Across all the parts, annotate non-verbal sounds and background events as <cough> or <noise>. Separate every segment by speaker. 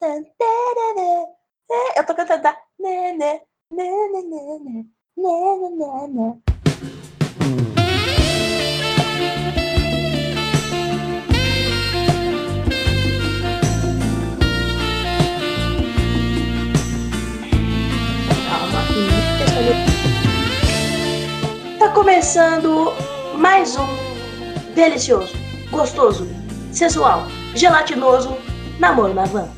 Speaker 1: É, eu tô cantando da. Tá começando mais um delicioso, gostoso, sensual, gelatinoso namoro na van.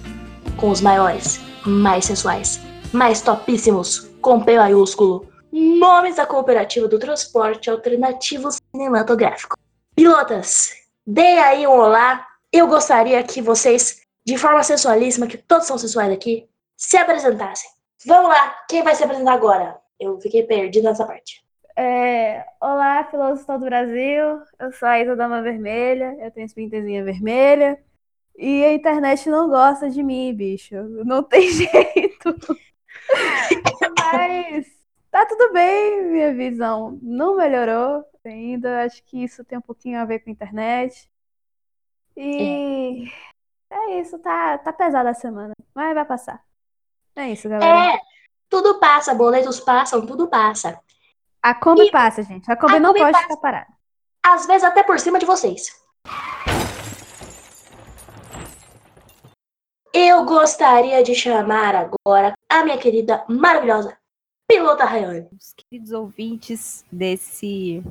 Speaker 1: Com os maiores, mais sensuais, mais topíssimos, com P maiúsculo, nomes da cooperativa do transporte alternativo cinematográfico. Pilotas, dê aí um olá. Eu gostaria que vocês, de forma sensualíssima, que todos são sensuais aqui, se apresentassem. Vamos lá, quem vai se apresentar agora? Eu fiquei perdido nessa parte.
Speaker 2: É, olá, filósofos do Brasil. Eu sou a Isa Dama Vermelha. Eu tenho espintezinha vermelha. E a internet não gosta de mim, bicho. Não tem <laughs> jeito. Mas tá tudo bem, minha visão não melhorou ainda. Acho que isso tem um pouquinho a ver com a internet. E é, é isso, tá, tá pesada a semana. Mas vai passar. É isso, galera.
Speaker 1: É, tudo passa, boletos passam, tudo passa.
Speaker 2: A Kombi
Speaker 1: E-
Speaker 2: passa, gente. A Kombi
Speaker 1: A
Speaker 2: não
Speaker 1: Kombi
Speaker 2: pode
Speaker 1: passa.
Speaker 2: ficar parada.
Speaker 1: Às vezes até por cima de vocês. Eu gostaria de chamar agora a minha querida, maravilhosa pilota Rayane.
Speaker 3: os queridos ouvintes desse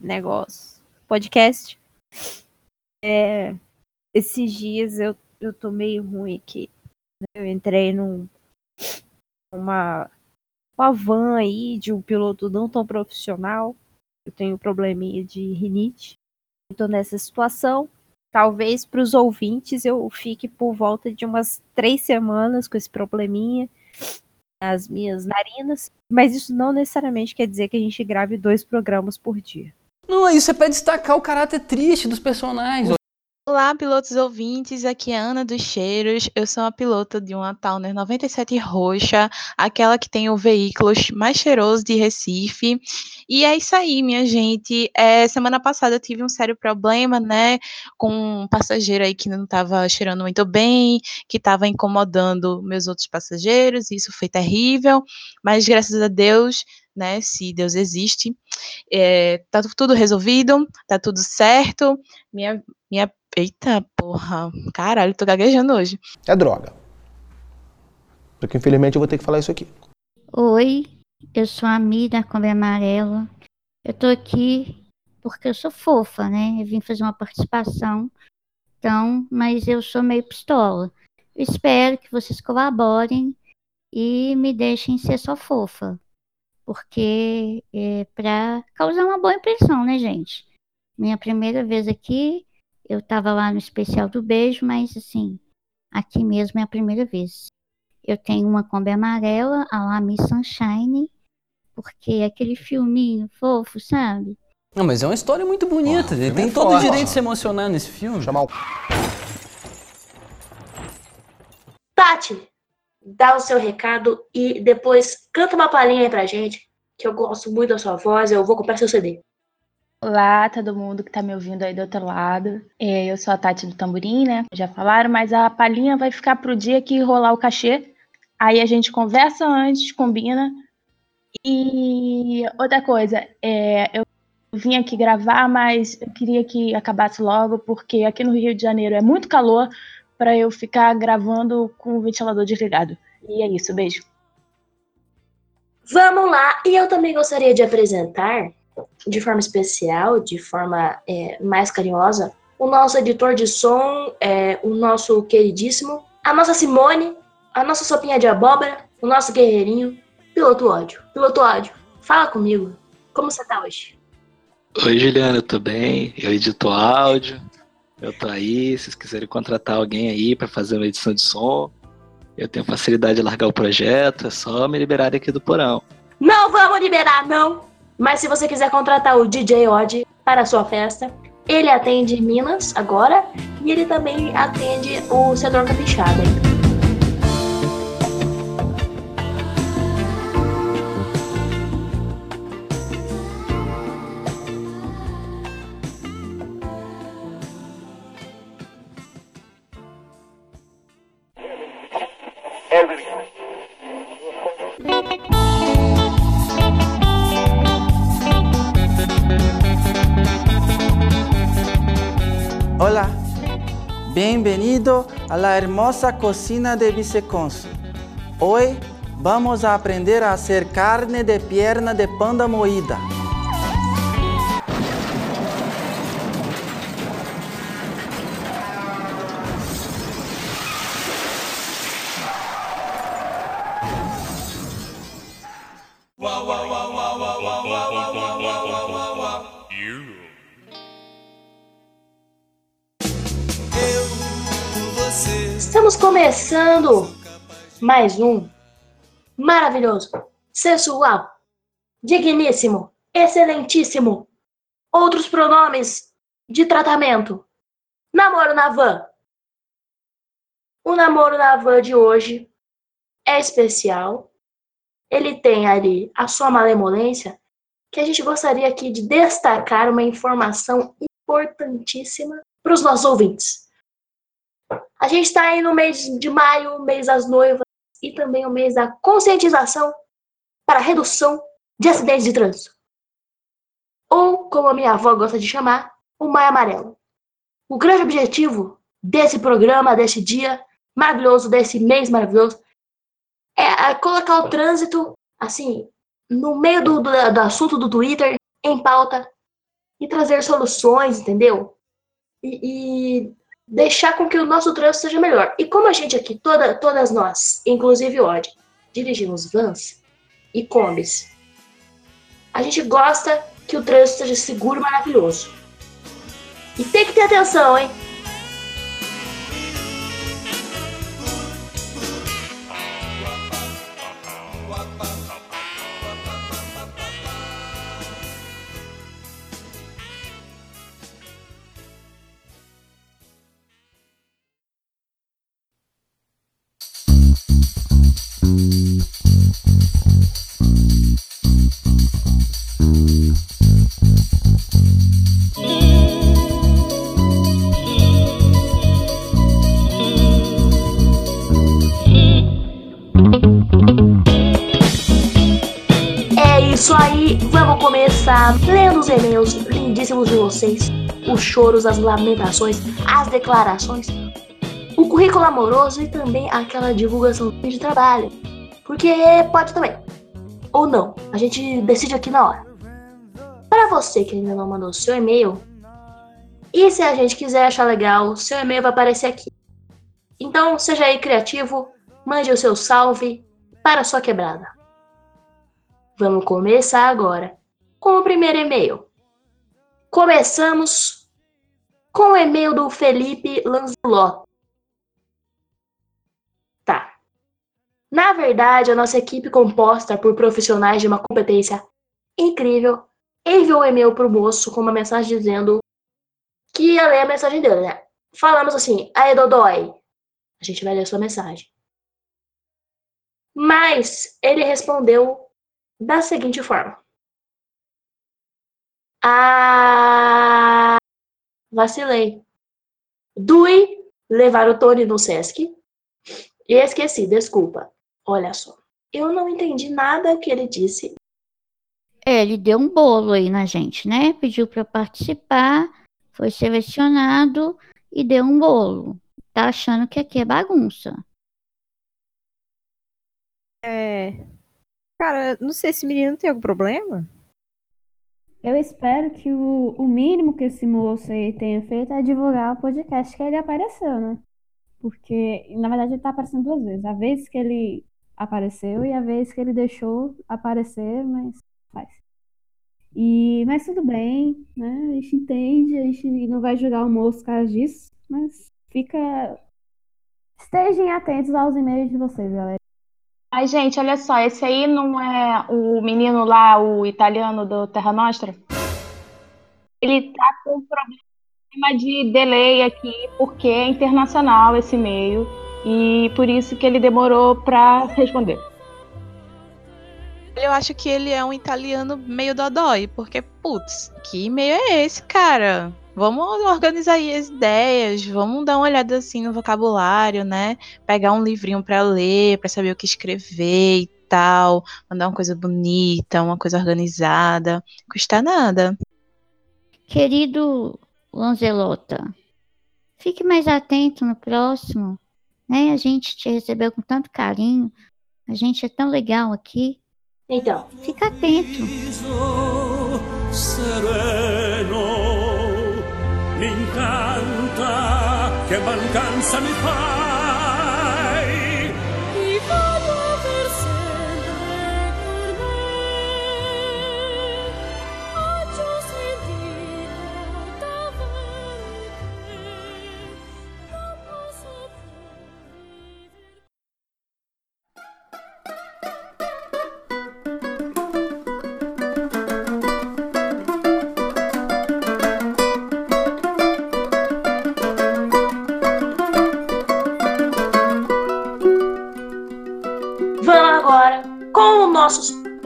Speaker 3: negócio, podcast. É, esses dias eu, eu tô meio ruim aqui. né? Eu entrei num, numa uma van aí de um piloto não tão profissional. Eu tenho probleminha de rinite. Estou nessa situação. Talvez para os ouvintes eu fique por volta de umas três semanas com esse probleminha nas minhas narinas. Mas isso não necessariamente quer dizer que a gente grave dois programas por dia.
Speaker 4: Não, isso é pra destacar o caráter triste dos personagens.
Speaker 5: Olá, pilotos ouvintes, aqui é a Ana dos Cheiros. Eu sou uma pilota de uma Towner 97 roxa, aquela que tem o veículo mais cheiroso de Recife. E é isso aí, minha gente. É, semana passada eu tive um sério problema, né, com um passageiro aí que não estava cheirando muito bem, que estava incomodando meus outros passageiros, isso foi terrível. Mas graças a Deus, né, se Deus existe, é, tá tudo resolvido, tá tudo certo. Minha, minha Eita porra, caralho, tô gaguejando hoje.
Speaker 6: É droga. Só que infelizmente eu vou ter que falar isso aqui.
Speaker 7: Oi, eu sou a Mi da Kombi Amarela. Eu tô aqui porque eu sou fofa, né? Eu vim fazer uma participação, então, mas eu sou meio pistola. Eu espero que vocês colaborem e me deixem ser só fofa, porque é para causar uma boa impressão, né, gente? Minha primeira vez aqui, eu tava lá no especial do beijo, mas assim, aqui mesmo é a primeira vez. Eu tenho uma Kombi amarela, a la Miss Sunshine, porque é aquele filminho fofo, sabe?
Speaker 4: Não, mas é uma história muito bonita.
Speaker 6: O
Speaker 4: Ele tem
Speaker 6: é
Speaker 4: todo o direito de se emocionar nesse filme.
Speaker 6: Chamar o
Speaker 1: Tati, dá o seu recado e depois canta uma palhinha aí pra gente, que eu gosto muito da sua voz, eu vou comprar seu CD.
Speaker 8: Olá, todo mundo que tá me ouvindo aí do outro lado. É, eu sou a Tati do Tamborim, né? Já falaram, mas a palhinha vai ficar pro dia que rolar o cachê. Aí a gente conversa antes, combina. E outra coisa, é, eu vim aqui gravar, mas eu queria que acabasse logo, porque aqui no Rio de Janeiro é muito calor para eu ficar gravando com o ventilador desligado. E é isso, beijo.
Speaker 1: Vamos lá, e eu também gostaria de apresentar, de forma especial, de forma é, mais carinhosa, o nosso editor de som, é, o nosso queridíssimo, a nossa Simone, a nossa sopinha de abóbora, o nosso guerreirinho, piloto ódio. Piloto ódio, fala comigo, como você tá hoje?
Speaker 9: Oi, Juliana, eu tô bem. Eu edito áudio. Eu tô aí. Se vocês quiserem contratar alguém aí pra fazer uma edição de som, eu tenho facilidade de largar o projeto. É só me liberarem aqui do porão.
Speaker 1: Não vamos liberar, não! Mas se você quiser contratar o DJ Odd para a sua festa, ele atende Minas agora e ele também atende o Cedrão Capixaba.
Speaker 10: Bienvenido a la hermosa cocina de Vicecónsul. Hoy vamos aprender a hacer carne de pierna de panda moída.
Speaker 1: Começando mais um maravilhoso, sensual, digníssimo, excelentíssimo, outros pronomes de tratamento. Namoro na van. O namoro na van de hoje é especial. Ele tem ali a sua malemolência, que a gente gostaria aqui de destacar uma informação importantíssima para os nossos ouvintes. A gente está aí no mês de maio, mês das noivas, e também o mês da conscientização para redução de acidentes de trânsito. Ou, como a minha avó gosta de chamar, o Maio Amarelo. O grande objetivo desse programa, desse dia maravilhoso, desse mês maravilhoso, é colocar o trânsito, assim, no meio do, do, do assunto do Twitter, em pauta, e trazer soluções, entendeu? E, e deixar com que o nosso trânsito seja melhor. E como a gente aqui, toda, todas nós, inclusive o Odd, dirigimos vans e combis, a gente gosta que o trânsito seja seguro e maravilhoso. E tem que ter atenção, hein? Os e-mails lindíssimos de vocês, os choros, as lamentações, as declarações, o currículo amoroso e também aquela divulgação de trabalho. Porque pode também. Ou não, a gente decide aqui na hora. Para você que ainda não mandou seu e-mail, e se a gente quiser achar legal, seu e-mail vai aparecer aqui. Então, seja aí criativo, mande o seu salve para a sua quebrada. Vamos começar agora com o primeiro e-mail. Começamos com o e-mail do Felipe Lanzelot. Tá. Na verdade, a nossa equipe composta por profissionais de uma competência incrível enviou um e-mail pro moço com uma mensagem dizendo que ia ler a mensagem dele, né? Falamos assim, aí Dodói, a gente vai ler a sua mensagem. Mas ele respondeu da seguinte forma. Ah, vacilei. Dui levar o Tony no Sesc e esqueci, desculpa. Olha só, eu não entendi nada que ele disse.
Speaker 7: É, ele deu um bolo aí na gente, né? Pediu para participar, foi selecionado e deu um bolo. Tá achando que aqui é bagunça.
Speaker 3: É. Cara, não sei se esse menino tem algum problema.
Speaker 2: Eu espero que o, o mínimo que esse moço aí tenha feito é divulgar o podcast que ele apareceu, né? Porque, na verdade, ele tá aparecendo duas vezes. A vez que ele apareceu e a vez que ele deixou aparecer, mas faz. E, mas tudo bem, né? A gente entende, a gente não vai julgar o moço por causa disso, mas fica. Estejam atentos aos e-mails de vocês, galera.
Speaker 8: Ai, gente, olha só, esse aí não é o menino lá, o italiano do Terra Nostra? Ele tá com problema de delay aqui, porque é internacional esse e-mail, e por isso que ele demorou para responder.
Speaker 5: Eu acho que ele é um italiano meio dodói, porque, putz, que e-mail é esse, cara? Vamos organizar aí as ideias, vamos dar uma olhada assim no vocabulário, né? Pegar um livrinho para ler, para saber o que escrever e tal, mandar uma coisa bonita, uma coisa organizada, custa nada.
Speaker 7: Querido Lanzelota, Fique mais atento no próximo. Né? A gente te recebeu com tanto carinho. A gente é tão legal aqui.
Speaker 1: Então,
Speaker 7: Fica atento.
Speaker 11: sereno mi incanta che mancanza mi fai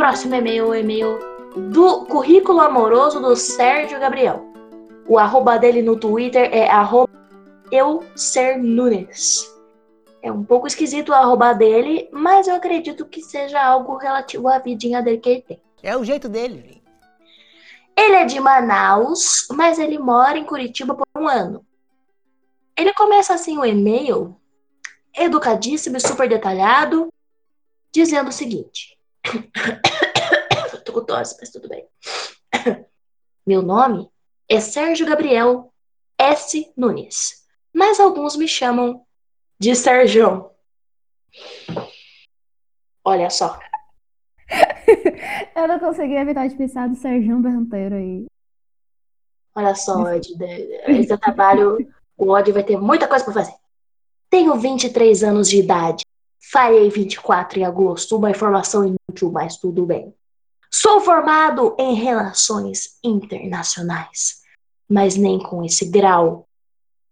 Speaker 1: próximo e-mail, o e-mail do currículo amoroso do Sérgio Gabriel. O arroba dele no Twitter é arroba eusernunes. É um pouco esquisito o arroba dele, mas eu acredito que seja algo relativo à vidinha dele que ele tem.
Speaker 12: É o jeito dele.
Speaker 1: Ele é de Manaus, mas ele mora em Curitiba por um ano. Ele começa assim o e-mail, educadíssimo e super detalhado, dizendo o seguinte: <coughs> Tô com tosse, mas tudo bem. Meu nome é Sérgio Gabriel S. Nunes, mas alguns me chamam de Sérgio. Olha só. <laughs>
Speaker 2: Eu não consegui evitar de pensar do Sérgio Berranteiro aí.
Speaker 1: Olha só, Ed, esse trabalho, o Odd vai ter muita coisa pra fazer. Tenho 23 anos de idade. Farei 24 em agosto, uma informação inútil, mas tudo bem. Sou formado em relações internacionais, mas nem com esse grau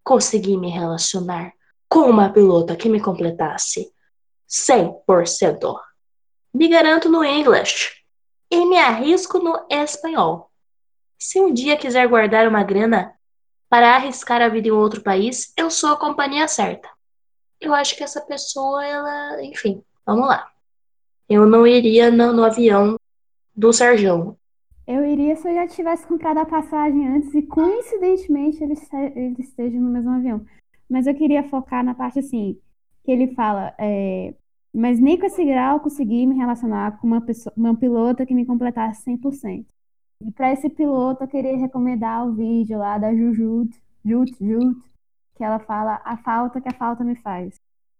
Speaker 1: consegui me relacionar com uma pilota que me completasse 100%. Me garanto no English e me arrisco no espanhol. Se um dia quiser guardar uma grana para arriscar a vida em outro país, eu sou a companhia certa. Eu acho que essa pessoa, ela, enfim, vamos lá. Eu não iria no, no avião do Serjão.
Speaker 2: Eu iria se eu já tivesse comprado a passagem antes e coincidentemente ele, ele esteja no mesmo avião. Mas eu queria focar na parte assim, que ele fala, é, mas nem com esse grau consegui me relacionar com uma pessoa, uma pilota que me completasse 100%. E para esse piloto eu queria recomendar o vídeo lá da Jujut, Jut, Jut, que ela fala a falta que a falta me faz.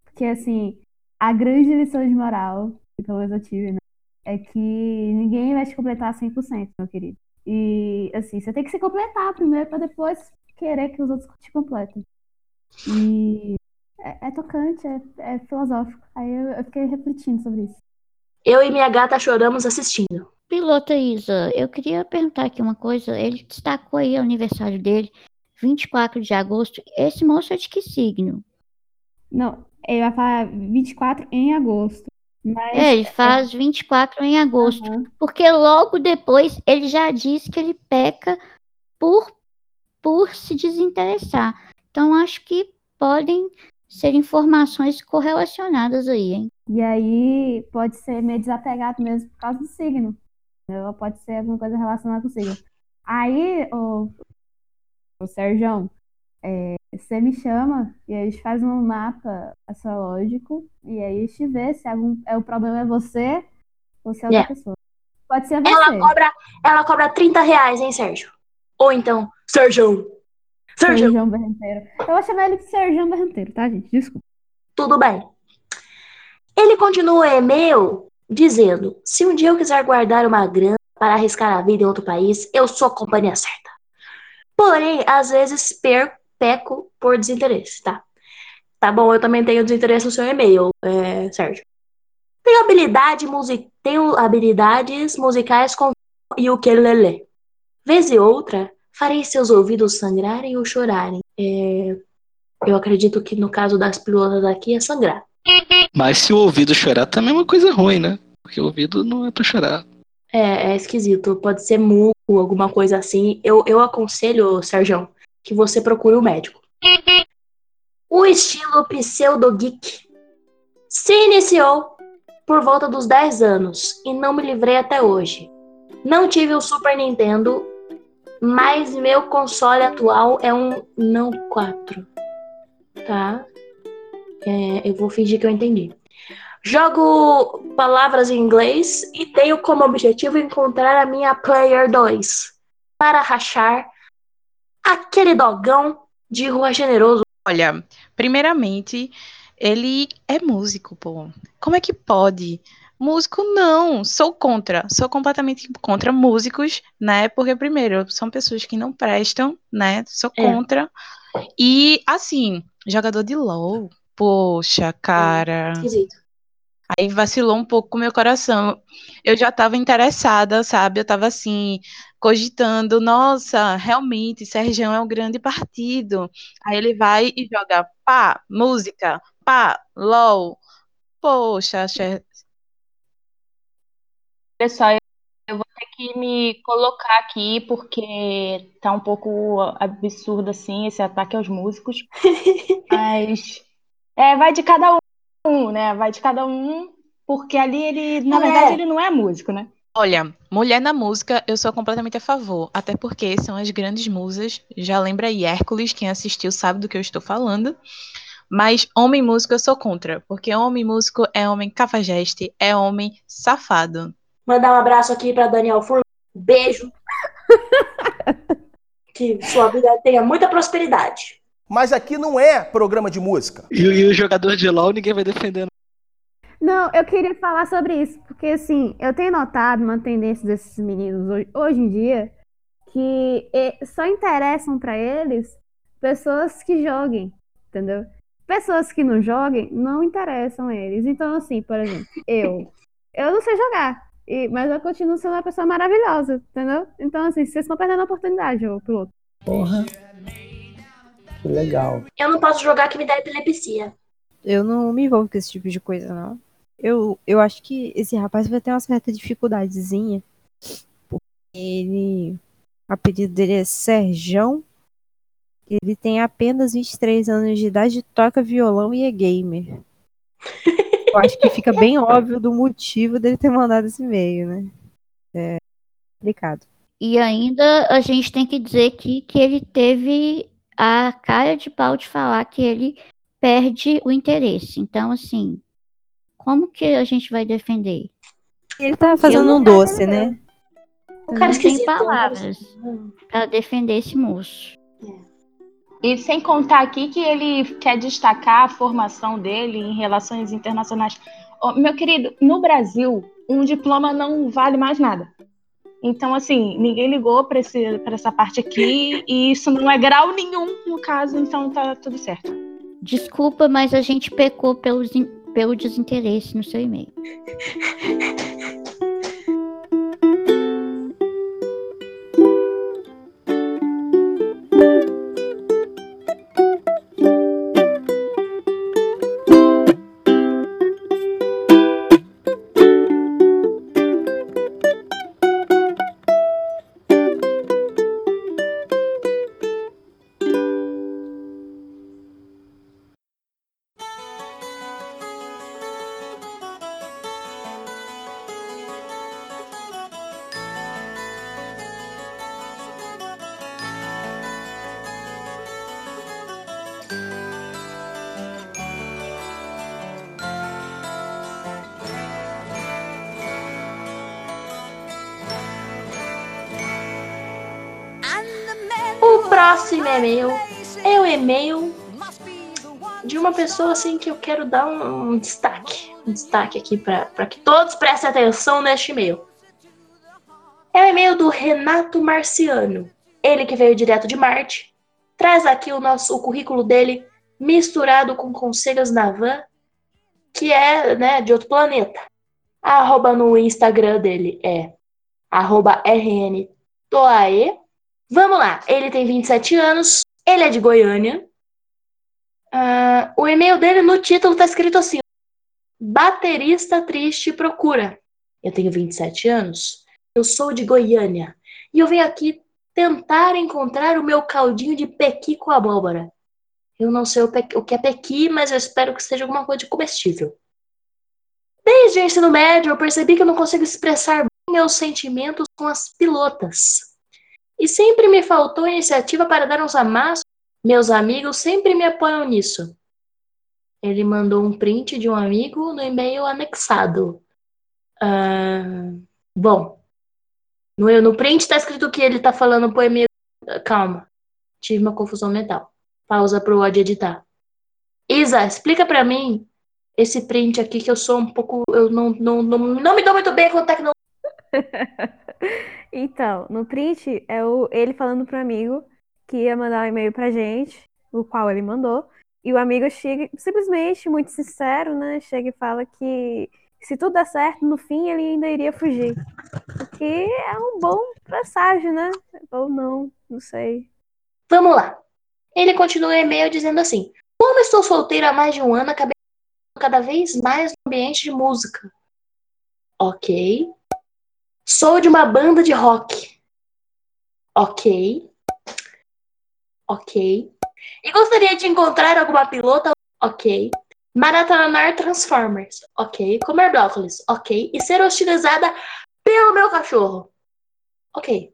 Speaker 2: Porque assim, a grande lição de moral, que pelo menos eu tive, né? é que ninguém vai te completar 100%, meu querido. E, assim, você tem que se completar primeiro para depois querer que os outros te completem. E é, é tocante, é, é filosófico. Aí eu, eu fiquei refletindo sobre isso.
Speaker 1: Eu e minha gata choramos assistindo.
Speaker 7: Piloto Isa, eu queria perguntar aqui uma coisa. Ele destacou aí o aniversário dele, 24 de agosto. Esse moço é de que signo?
Speaker 2: Não, ele vai falar 24 em agosto. Mas
Speaker 7: É, ele faz 24 em agosto. Porque logo depois ele já disse que ele peca por, por se desinteressar. Então acho que podem ser informações correlacionadas aí, hein?
Speaker 2: E aí pode ser meio desapegado mesmo por causa do signo. Pode ser alguma coisa relacionada com o signo. Aí, o, o Sérgio, é, você me chama e a gente faz um mapa astrológico e aí a gente vê se algum, é, o problema é você ou se é outra
Speaker 1: Yeah.
Speaker 2: pessoa. Pode ser você.
Speaker 1: Ela cobra, ela cobra 30 reais, hein, Sérgio? Ou então, Sérgio. Sérgio,
Speaker 2: Sérgio. Eu vou chamar ele de Sérgio Berranteiro, tá, gente? Desculpa.
Speaker 1: tudo bem. Ele continua o e-mail dizendo: se um dia eu quiser guardar uma grana para arriscar a vida em outro país, eu sou a companhia certa. Porém, às vezes per, peco por desinteresse, tá? Tá bom, eu também tenho desinteresse no seu e-mail, é, Sérgio. Tenho habilidade music... tenho habilidades musicais com e o ukulele. Vez e outra, farei seus ouvidos sangrarem ou chorarem. É, Eu acredito que no caso das pilotas aqui é sangrar.
Speaker 9: Mas se o ouvido chorar também é uma coisa ruim, né? Porque o ouvido não é pra chorar.
Speaker 1: É, é esquisito. Pode ser muco, alguma coisa assim. Eu, eu aconselho, Sérgio, que você procure o médico. O estilo pseudo-geek se iniciou por volta dos 10 anos e não me livrei até hoje. Não tive o Super Nintendo, mas meu console atual é um não 4. tá? É, eu vou fingir que eu entendi. Jogo palavras em inglês e tenho como objetivo encontrar a minha Player 2 para rachar aquele dogão de rua generoso.
Speaker 5: Olha, primeiramente, ele é músico, pô. Como é que pode? Músico não, sou contra, sou completamente contra músicos, né? Porque primeiro, são pessoas que não prestam, né? Sou
Speaker 1: É.
Speaker 5: contra. E assim, jogador de LoL, poxa, cara.
Speaker 1: Esquisito.
Speaker 5: Aí vacilou um pouco com o meu coração. Eu já estava interessada, sabe? Eu estava assim, cogitando, nossa, realmente, Sergião é um grande partido. Aí ele vai e joga pá, música, pá, LOL. Poxa, Cher-
Speaker 8: só, eu vou ter que me colocar aqui porque tá um pouco absurdo assim esse ataque aos músicos. <laughs> Mas é, vai de cada um, né? Vai de cada um, porque ali ele, na
Speaker 5: É.
Speaker 8: verdade, ele não é músico, né?
Speaker 5: Olha, mulher na música, eu sou completamente a favor. Até porque são as grandes musas. Já lembra aí, Hércules, quem assistiu sabe do que eu estou falando. Mas homem músico eu sou contra. Porque homem músico é homem cafajeste, é homem safado.
Speaker 1: Mandar um abraço aqui para Daniel Furlan. Beijo. <laughs> que sua vida tenha muita prosperidade.
Speaker 6: Mas aqui não é programa de música.
Speaker 9: E, e o jogador de LOL ninguém vai defender.
Speaker 2: Não, eu queria falar sobre isso, porque assim, eu tenho notado uma tendência desses meninos hoje, hoje em dia que só interessam pra eles pessoas que joguem, entendeu? Pessoas que não joguem não interessam a eles. Então, assim, por exemplo, eu, eu não sei jogar, e- mas eu continuo sendo uma pessoa maravilhosa, entendeu? Então, assim, vocês estão perdendo a oportunidade, ô piloto.
Speaker 6: Porra. Que legal.
Speaker 1: Eu não posso jogar que me dá epilepsia.
Speaker 3: Eu não me envolvo com esse tipo de coisa, não. Eu, eu acho que esse rapaz vai ter uma certa dificuldadezinha. Porque ele. O apelido dele é Serjão. Ele tem apenas 23 anos de idade, toca violão e é gamer. <laughs> Eu acho que fica bem óbvio do motivo dele ter mandado esse e-mail, né? É complicado.
Speaker 7: E ainda a gente tem que dizer aqui que ele teve a cara de pau de falar que ele perde o interesse. Então, assim, como que a gente vai defender?
Speaker 3: Ele tá fazendo um doce, né?
Speaker 1: O cara
Speaker 7: não tem palavras para defender esse moço.
Speaker 8: E sem contar aqui que ele quer destacar a formação dele em relações internacionais. Ô, meu querido, no Brasil, um diploma não vale mais nada. Então, assim, ninguém ligou para essa parte aqui <laughs> e isso não é grau nenhum no caso, então tá tudo certo.
Speaker 7: Desculpa, mas a gente pecou pelo, desin- pelo desinteresse no seu e-mail. <laughs>
Speaker 1: de uma pessoa assim que eu quero dar um, um destaque. Um destaque aqui para que todos prestem atenção neste e-mail. É o e-mail do Renato Marciano. Ele que veio direto de Marte. Traz aqui o nosso o currículo dele misturado com conselhos da van, que é né, de outro planeta. A arroba no Instagram dele é arroba rntoae. Vamos lá, ele tem 27 anos, ele é de Goiânia. Ah, o e-mail dele no título tá escrito assim: Baterista triste procura. Eu tenho 27 anos, eu sou de Goiânia e eu venho aqui tentar encontrar o meu caldinho de pequi com abóbora. Eu não sei o, o que é pequi, mas eu espero que seja alguma coisa de comestível. Desde o ensino médio, eu percebi que eu não consigo expressar meus sentimentos com as pilotas. E sempre me faltou iniciativa para dar uns amassos. Meus amigos sempre me apoiam nisso. Ele mandou um print de um amigo no e-mail anexado. Ah, bom, no, no print tá escrito que ele tá falando pro e-mail. Calma, tive uma confusão mental. Pausa pro Odd editar. Isa, explica pra mim esse print aqui que eu sou um pouco. Eu não, não, não, não me dou muito bem com tecnologia. <laughs>
Speaker 2: Então, no print é o, ele falando pro amigo que ia mandar um e-mail pra gente, o qual ele mandou. E o amigo chega, simplesmente, muito sincero, né? Chega e fala que se tudo der certo, no fim ele ainda iria fugir. O que é um bom presságio, né? Ou não, não sei.
Speaker 1: Vamos lá. Ele continua o e-mail dizendo assim: Como estou solteiro há mais de um ano, acabei cada vez mais no ambiente de música. Ok. Sou de uma banda de rock. Ok. Ok. E gostaria de encontrar alguma pilota. Ok. Maratonar Transformers. Ok. Comer brócolis. Ok. E ser hostilizada pelo meu cachorro. Ok.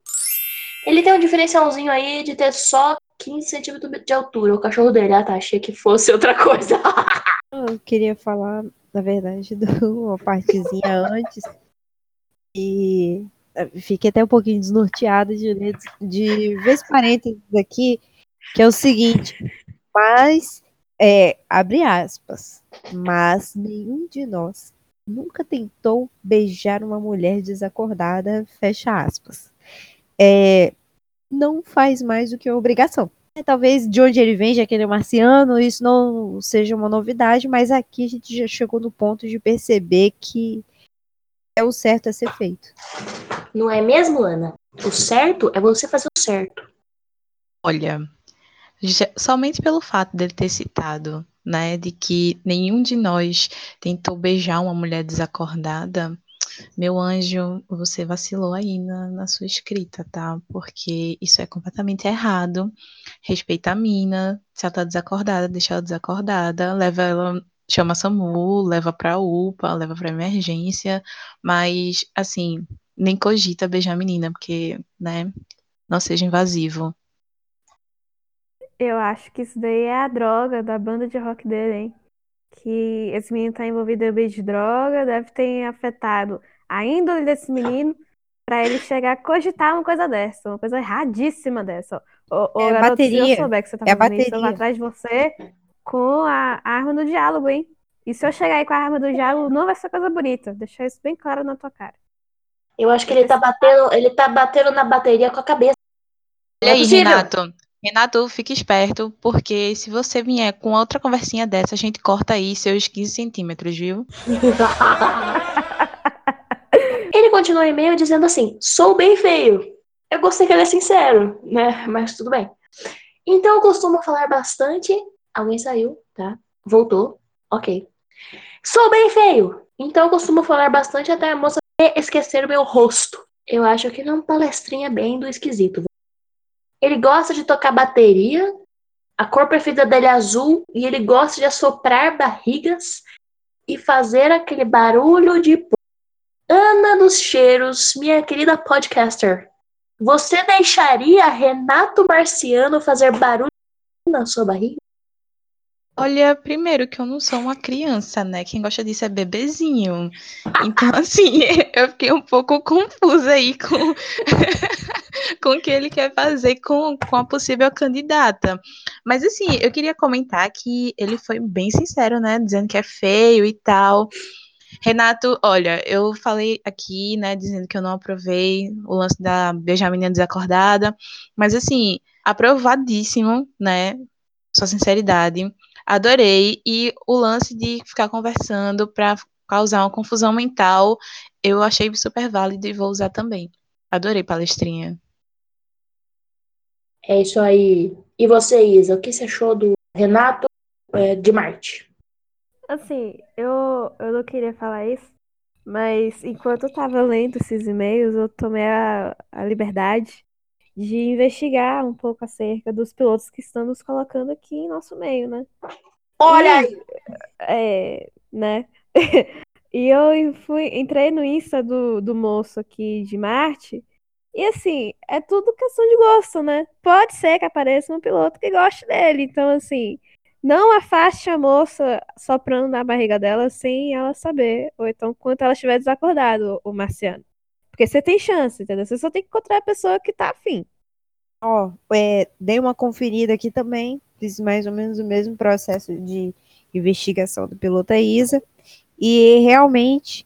Speaker 1: Ele tem um diferencialzinho aí de ter só 15 centímetros de altura. O cachorro dele. Ah, tá. Achei que fosse outra coisa. <laughs>
Speaker 3: Eu queria falar, na verdade, <laughs> de uma partezinha antes. E eh, fiquei até um pouquinho desnorteada de, de ver esse parênteses aqui, que é o seguinte, mas, é, abre aspas, mas nenhum de nós nunca tentou beijar uma mulher desacordada, fecha aspas. É, não faz mais do que obrigação. É, Talvez de onde ele vem, já que ele é marciano, isso não seja uma novidade, mas aqui a gente já chegou no ponto de perceber que é o certo a ser feito.
Speaker 1: Não é mesmo, Ana? O certo é você fazer o certo.
Speaker 5: Olha, somente pelo fato dele ter citado, né, de que nenhum de nós tentou beijar uma mulher desacordada, meu anjo, você vacilou aí na, na sua escrita, tá? Porque isso é completamente errado. Respeita a mina, se ela tá desacordada, deixa ela desacordada, leva ela, chama a SAMU, leva pra UPA, leva pra emergência, mas, assim, nem cogita beijar a menina, porque, né, não seja invasivo.
Speaker 2: Eu acho que isso daí é a droga da banda de rock dele, hein? Que esse menino tá envolvido em beijo de droga, deve ter afetado a índole desse menino pra ele chegar a cogitar uma coisa dessa, uma coisa erradíssima dessa. Ô, ô,
Speaker 3: É
Speaker 2: garoto, se eu
Speaker 3: bateria,
Speaker 2: souber que você tá
Speaker 3: é
Speaker 2: fazendo isso, eu vou
Speaker 3: bateria.
Speaker 2: atrás de você com a arma do diálogo, hein? E se eu chegar aí com a arma do diálogo, não vai ser coisa bonita. Deixar isso bem claro na tua cara.
Speaker 1: Eu acho que ele tá batendo, ele tá batendo na bateria com a cabeça.
Speaker 5: Olha
Speaker 1: é
Speaker 5: aí. Renato. Renato, fique esperto, porque se você vier com outra conversinha dessa, a gente corta aí seus 15 centímetros, viu? <laughs>
Speaker 1: Ele continua o e-mail dizendo assim: sou bem feio. Eu gostei que ele é sincero, né? Mas tudo bem. Então eu costumo falar bastante. Alguém saiu, tá? Voltou. Ok. Sou bem feio. Então eu costumo falar bastante até a moça esquecer o meu rosto. Eu acho que não palestrinha bem do esquisito. Ele gosta de tocar bateria. A cor preferida dele é azul. E ele gosta de assoprar barrigas e fazer aquele barulho de. Ana dos Cheiros, minha querida podcaster, você deixaria Renato Marciano fazer barulho na sua barriga?
Speaker 5: Olha, primeiro que eu não sou uma criança, né? Quem gosta disso é bebezinho. Então, <laughs> assim, eu fiquei um pouco confusa aí com, <laughs> com o que ele quer fazer com, com a possível candidata. Mas, assim, eu queria comentar que ele foi bem sincero, né? Dizendo que é feio e tal. Renato, olha, eu falei aqui, né, dizendo que eu não aprovei o lance da beijar a menina desacordada, mas assim, aprovadíssimo, né, sua sinceridade, adorei, e o lance de ficar conversando para causar uma confusão mental, eu achei super válido e vou usar também. Adorei palestrinha.
Speaker 1: É isso aí. E você, Isa, o que você achou do Renato é, de Marte?
Speaker 2: Assim, eu, eu não queria falar isso, mas enquanto eu tava lendo esses e-mails, eu tomei a, a liberdade de investigar um pouco acerca dos pilotos que estamos colocando aqui em nosso meio, né?
Speaker 1: Olha aí!
Speaker 2: É, né? <laughs> E eu fui, entrei no Insta do, do moço aqui de Marte, e assim, é tudo questão de gosto, né? Pode ser que apareça um piloto que goste dele. Então, assim, Não afaste a moça soprando na barriga dela sem ela saber. Ou então, quando ela estiver desacordada, o Marciano. Porque você tem chance, entendeu? Você só tem que encontrar a pessoa que tá afim.
Speaker 3: Ó, é, dei uma conferida aqui também, fiz mais ou menos o mesmo processo de investigação do piloto Isa, e realmente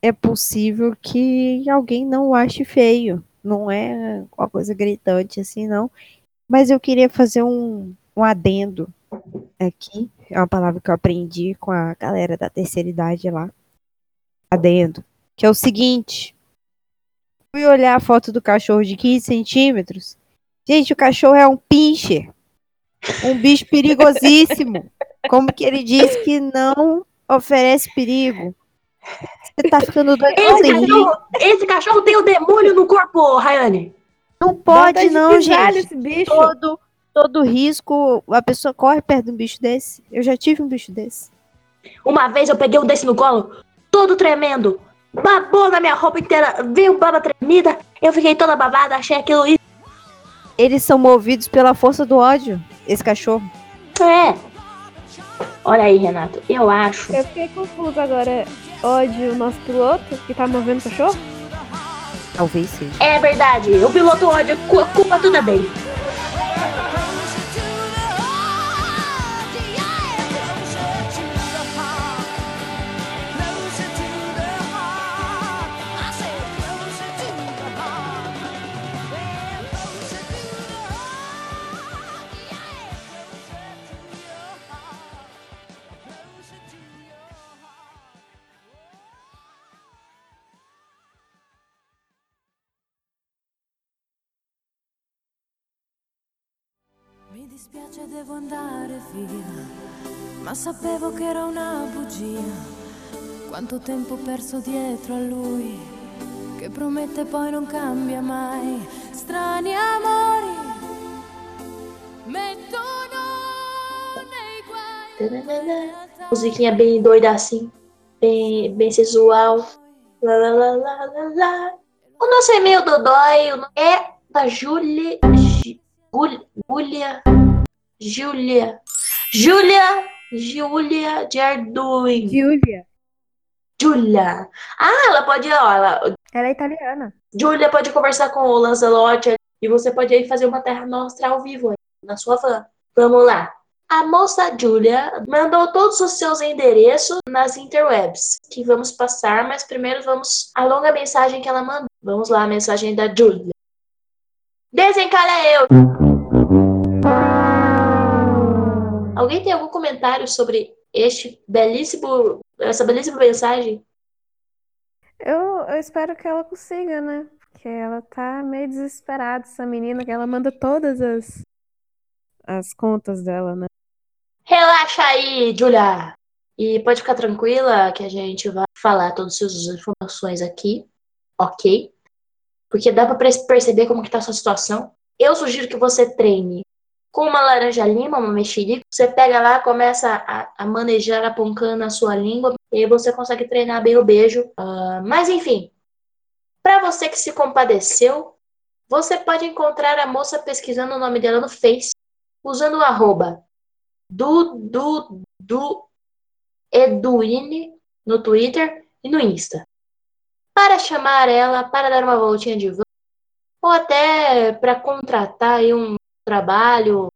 Speaker 3: é possível que alguém não o ache feio. Não é uma coisa gritante assim, não. Mas eu queria fazer um, um adendo aqui. É uma palavra que eu aprendi com a galera da terceira idade lá. Adendo. Que é o seguinte. Fui olhar a foto do cachorro de 15 centímetros. Gente, o cachorro é um pincher. Um bicho perigosíssimo. Como que ele diz que não oferece perigo? Você tá ficando doido.
Speaker 1: Esse cachorro, esse cachorro tem o demônio no corpo, Rayane.
Speaker 3: Não pode, não, gente. Todo, todo risco, a pessoa corre perto de um bicho desse. Eu já tive um bicho desse.
Speaker 1: Uma vez eu peguei um desse no colo, todo tremendo. Babou na minha roupa inteira, veio baba tremida. Eu fiquei toda babada, achei aquilo.
Speaker 3: Eles são movidos pela força do ódio, esse cachorro.
Speaker 1: É. Olha aí, Renato, eu acho.
Speaker 2: Eu fiquei confuso agora. Ódio o nosso piloto que tá movendo o cachorro?
Speaker 3: Talvez seja.
Speaker 1: É verdade, o piloto ódio, cu- culpa tudo é
Speaker 11: dispiace, devo andare via, ma sapevo che era una bugia. Quanto tempo perso dietro a lui, che promette poi non cambia mai. Strani amori, mettono nei guai.
Speaker 1: Musiquinha bem doida assim, bem, bem sensual. Lá, lá, lá, lá, lá. O nosso e-mail do Dói é da Gul- Gúlia. Júlia. Júlia. Júlia de Arduin.
Speaker 2: Júlia.
Speaker 1: Júlia. Ah, ela pode, ó, ela,
Speaker 2: Ela é italiana.
Speaker 1: Júlia pode conversar com o Lancelotti e você pode aí fazer uma Terra Nostra ao vivo aí, na sua van. Vamos lá. A moça Júlia mandou todos os seus endereços nas interwebs, que vamos passar, mas primeiro vamos à longa mensagem que ela mandou. Vamos lá, a mensagem da Júlia. Desencalha eu! Alguém tem algum comentário sobre este belíssimo, essa belíssima mensagem?
Speaker 2: Eu, eu espero que ela consiga, né? Porque ela tá meio desesperada, essa menina, que ela manda todas as, as contas dela, né?
Speaker 1: Relaxa aí, Julia. E pode ficar tranquila que a gente vai falar todas as suas informações aqui, ok? Porque dá pra pre- perceber como que tá a sua situação. Eu sugiro que você treine com uma laranja lima, uma mexerica. Você pega lá, começa a, a manejar a poncana na sua língua e aí você consegue treinar bem o beijo. Ah, mas enfim, pra você que se compadeceu, você pode encontrar a moça pesquisando o nome dela no Face, usando o arroba do, do, do Eduine no Twitter e no Insta. Para chamar ela, para dar uma voltinha de van, ou até para contratar um trabalho.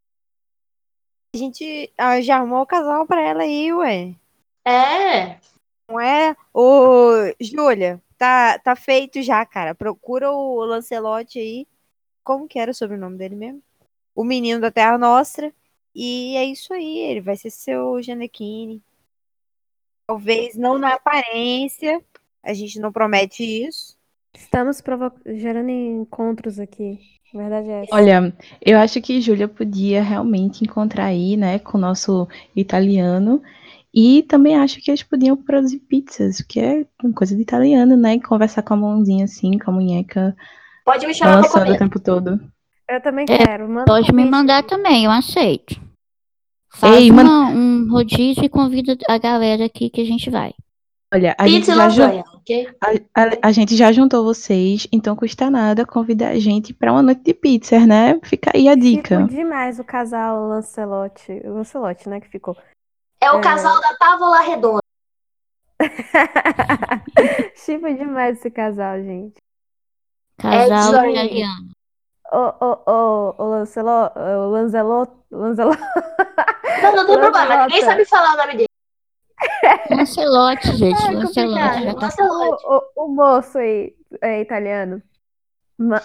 Speaker 3: A gente ah, já armou o casal pra ela aí, ué.
Speaker 1: É,
Speaker 3: Não é? Ô, Júlia, tá, tá feito já, cara. Procura o Lancelotti aí. Como que era o sobrenome dele mesmo? O menino da Terra Nostra. E é isso aí, ele vai ser seu Janequine. Talvez não na aparência, a gente não promete isso.
Speaker 2: Estamos provo- gerando encontros aqui. A verdade é essa.
Speaker 5: Olha, eu acho que Júlia podia realmente encontrar aí, né, com o nosso italiano. E também acho que eles podiam produzir pizzas, que é uma coisa de italiano, né? Conversar com a mãozinha assim, com a munheca
Speaker 1: pode me chamar pra
Speaker 5: balançando o
Speaker 1: comer.
Speaker 5: tempo todo.
Speaker 2: Eu também
Speaker 7: É,
Speaker 2: quero. Manda
Speaker 7: Pode me
Speaker 2: convite.
Speaker 7: mandar também, eu aceito. Faz
Speaker 5: Ei,
Speaker 7: uma- um rodízio e convida a galera aqui que a gente vai.
Speaker 5: Olha, a
Speaker 1: Pizza
Speaker 5: gente
Speaker 1: e
Speaker 5: já, ju-
Speaker 1: lasanha. Ok?
Speaker 5: A, a- a gente já juntou vocês, então custa nada convidar a gente pra uma noite de pizzas, né? Fica aí a dica.
Speaker 2: Tipo demais o casal Lancelote. O Lancelote, né, que ficou.
Speaker 1: É o
Speaker 2: É.
Speaker 1: casal da Távola Redonda. <laughs>
Speaker 2: Tipo demais esse casal, gente.
Speaker 7: Casal
Speaker 1: É
Speaker 7: italiano.
Speaker 2: Ô, ô, ô, ô, Lancelo, o Lanzelot, Lanzelot.
Speaker 1: Não, não tem problema, ninguém sabe falar o nome dele.
Speaker 7: Lancelote, gente.
Speaker 2: É
Speaker 7: Lancelote. Já tá...
Speaker 2: O, o, o moço aí é italiano.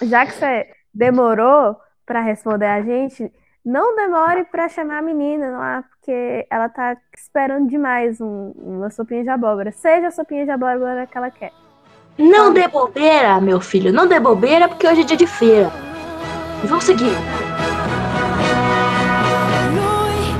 Speaker 2: Já que você demorou pra responder a gente, não demore pra chamar a menina lá, porque ela tá esperando demais um- uma sopinha de abóbora. Seja a sopinha de abóbora que ela quer.
Speaker 1: Não dê bobeira, meu filho. Não dê bobeira, porque hoje é dia de feira. E vamos seguir.
Speaker 11: Lui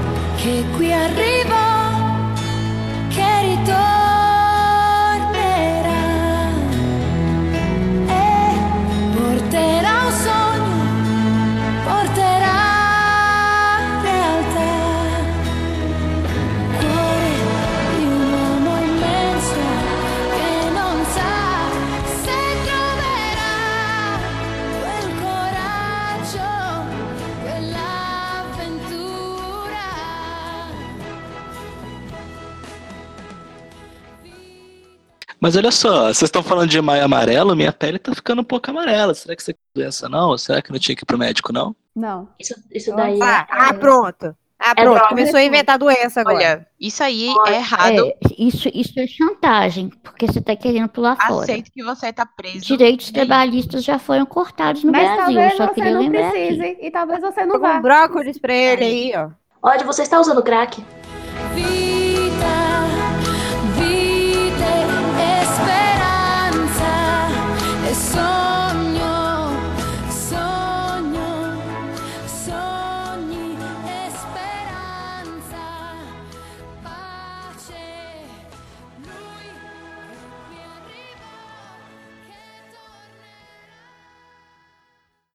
Speaker 9: Mas olha só, vocês estão falando de maio amarelo, minha pele tá ficando um pouco amarela. Será que isso aqui é doença não? Ou será que não tinha que ir pro médico, não?
Speaker 2: Não.
Speaker 1: Isso, isso daí
Speaker 3: Ah,
Speaker 1: é-
Speaker 3: ah, pronto. Ah,
Speaker 1: É
Speaker 3: pronto.
Speaker 1: droga.
Speaker 3: Começou a inventar doença agora.
Speaker 5: Olha, isso aí é errado.
Speaker 7: É, isso, isso é chantagem, porque você tá querendo pular fora.
Speaker 5: Aceito que você tá preso.
Speaker 7: Direitos
Speaker 5: É
Speaker 7: trabalhistas já foram cortados no
Speaker 2: Mas
Speaker 7: Brasil.
Speaker 2: talvez
Speaker 7: Só
Speaker 2: você não precise
Speaker 7: aqui.
Speaker 2: e talvez você não
Speaker 3: Tô
Speaker 2: vá.
Speaker 3: com brócolis pra ele aí, ó.
Speaker 1: Onde você está usando crack?
Speaker 11: Via